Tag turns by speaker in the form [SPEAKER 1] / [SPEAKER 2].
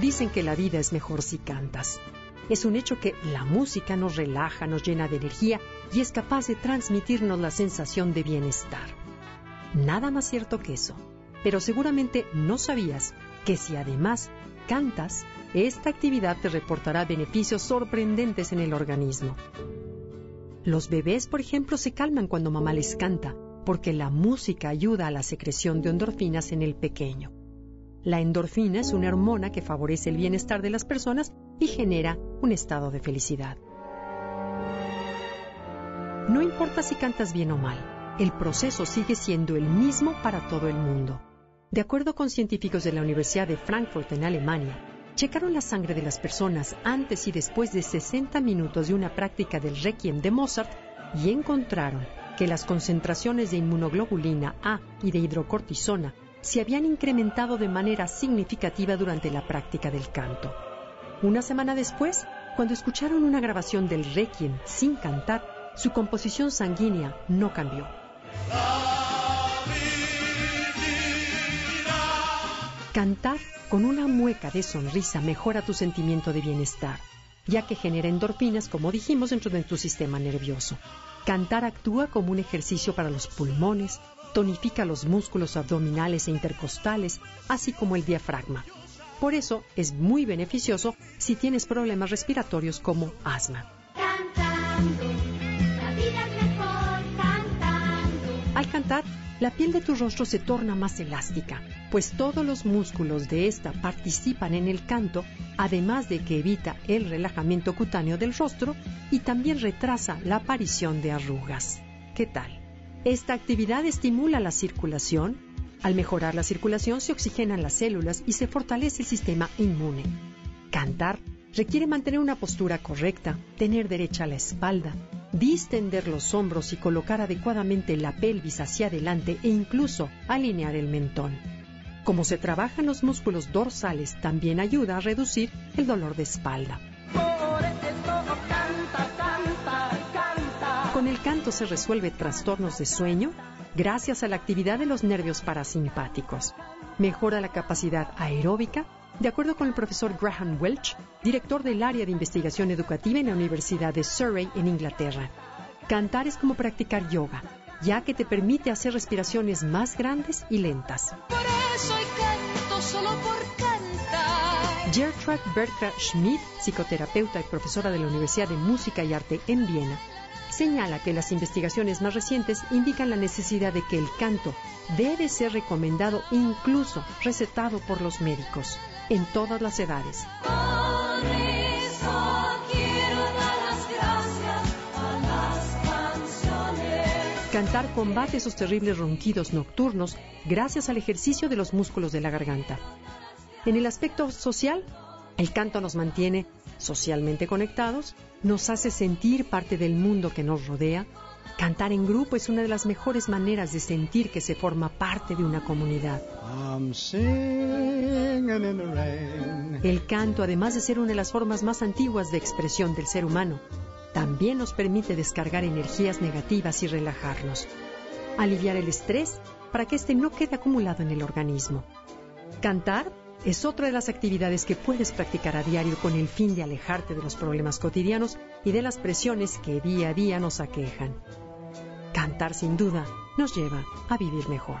[SPEAKER 1] Dicen que la vida es mejor si cantas. Es un hecho que la música nos relaja, nos llena de energía y es capaz de transmitirnos la sensación de bienestar. Nada más cierto que eso. Pero seguramente no sabías que si además cantas, esta actividad te reportará beneficios sorprendentes en el organismo. Los bebés, por ejemplo, se calman cuando mamá les canta, porque la música ayuda a la secreción de endorfinas en el pequeño. La endorfina es una hormona que favorece el bienestar de las personas y genera un estado de felicidad. No importa si cantas bien o mal, el proceso sigue siendo el mismo para todo el mundo. De acuerdo con científicos de la Universidad de Frankfurt en Alemania, checaron la sangre de las personas antes y después de 60 minutos de una práctica del requiem de Mozart y encontraron que las concentraciones de inmunoglobulina A y de hidrocortisona se habían incrementado de manera significativa durante la práctica del canto. Una semana después, cuando escucharon una grabación del Requiem sin cantar, su composición sanguínea no cambió. Cantar con una mueca de sonrisa mejora tu sentimiento de bienestar, ya que genera endorfinas, como dijimos, dentro de tu sistema nervioso. Cantar actúa como un ejercicio para los pulmones, tonifica los músculos abdominales e intercostales, así como el diafragma. Por eso es muy beneficioso si tienes problemas respiratorios como asma. Al cantar, la piel de tu rostro se torna más elástica, pues todos los músculos de esta participan en el canto, además de que evita el relajamiento cutáneo del rostro y también retrasa la aparición de arrugas. ¿Qué tal? Esta actividad estimula la circulación. Al mejorar la circulación se oxigenan las células y se fortalece el sistema inmune. Cantar requiere mantener una postura correcta, tener derecha la espalda, distender los hombros y colocar adecuadamente la pelvis hacia adelante e incluso alinear el mentón. Como se trabajan los músculos dorsales, también ayuda a reducir el dolor de espalda. El canto se resuelve trastornos de sueño gracias a la actividad de los nervios parasimpáticos. Mejora la capacidad aeróbica, de acuerdo con el profesor Graham Welch, director del área de investigación educativa en la Universidad de Surrey en Inglaterra. Cantar es como practicar yoga, ya que te permite hacer respiraciones más grandes y lentas.
[SPEAKER 2] Por eso canto solo por cantar.
[SPEAKER 1] Gertrude Bertra Schmidt, psicoterapeuta y profesora de la Universidad de Música y Arte en Viena, señala que las investigaciones más recientes indican la necesidad de que el canto debe ser recomendado incluso recetado por los médicos en todas las edades. Cantar combate esos terribles ronquidos nocturnos gracias al ejercicio de los músculos de la garganta. En el aspecto social, el canto nos mantiene socialmente conectados, nos hace sentir parte del mundo que nos rodea. Cantar en grupo es una de las mejores maneras de sentir que se forma parte de una comunidad. El canto, además de ser una de las formas más antiguas de expresión del ser humano, también nos permite descargar energías negativas y relajarnos, aliviar el estrés para que éste no quede acumulado en el organismo. Cantar es otra de las actividades que puedes practicar a diario con el fin de alejarte de los problemas cotidianos y de las presiones que día a día nos aquejan. Cantar sin duda nos lleva a vivir mejor.